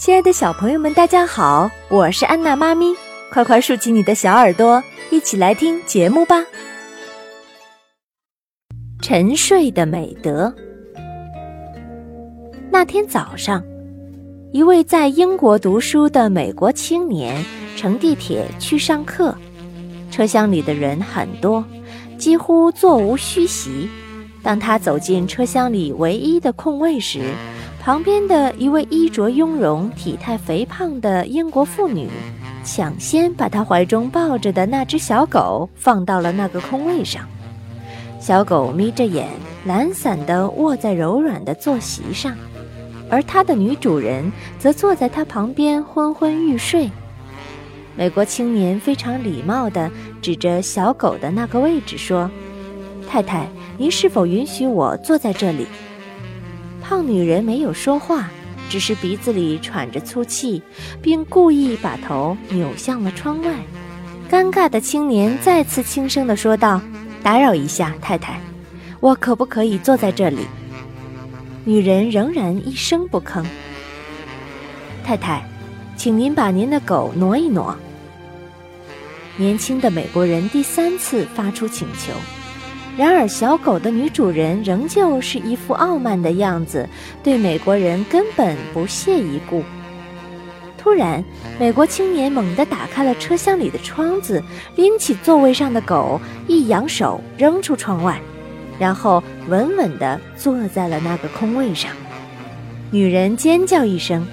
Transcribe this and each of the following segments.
亲爱的小朋友们，大家好，我是安娜妈咪，快快竖起你的小耳朵，一起来听节目吧。沉睡的美德。那天早上，一位在英国读书的美国青年乘地铁去上课，车厢里的人很多，几乎座无虚席。当他走进车厢里唯一的空位时，旁边的一位衣着雍容、体态肥胖的英国妇女，抢先把她怀中抱着的那只小狗放到了那个空位上。小狗眯着眼，懒散地卧在柔软的坐席上，而它的女主人则坐在它旁边昏昏欲睡。美国青年非常礼貌地指着小狗的那个位置说：“太太，您是否允许我坐在这里？”胖女人没有说话，只是鼻子里喘着粗气，并故意把头扭向了窗外。尴尬的青年再次轻声地说道：“打扰一下，太太，我可不可以坐在这里？”女人仍然一声不吭。太太，请您把您的狗挪一挪。年轻的美国人第三次发出请求。然而，小狗的女主人仍旧是一副傲慢的样子，对美国人根本不屑一顾。突然，美国青年猛地打开了车厢里的窗子，拎起座位上的狗，一扬手扔出窗外，然后稳稳地坐在了那个空位上。女人尖叫一声，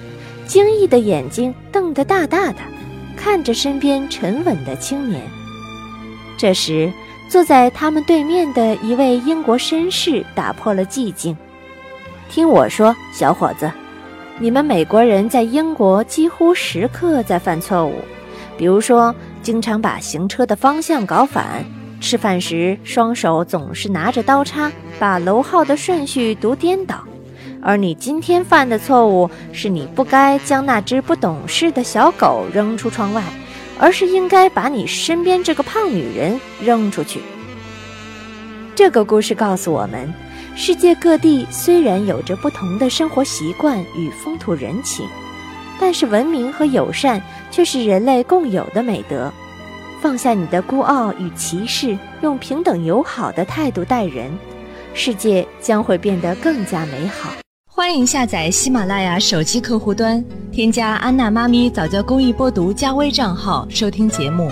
惊异的眼睛瞪得大大的，看着身边沉稳的青年。这时，坐在他们对面的一位英国绅士打破了寂静。听我说，小伙子，你们美国人在英国几乎时刻在犯错误，比如说，经常把行车的方向搞反；吃饭时，双手总是拿着刀叉，把楼号的顺序读颠倒。而你今天犯的错误，是你不该将那只不懂事的小狗扔出窗外。而是应该把你身边这个胖女人扔出去。这个故事告诉我们，世界各地虽然有着不同的生活习惯与风土人情，但是文明和友善却是人类共有的美德。放下你的孤傲与歧视，用平等友好的态度待人，世界将会变得更加美好。欢迎下载喜马拉雅手机客户端，添加安娜妈咪早教公益播读加微账号收听节目。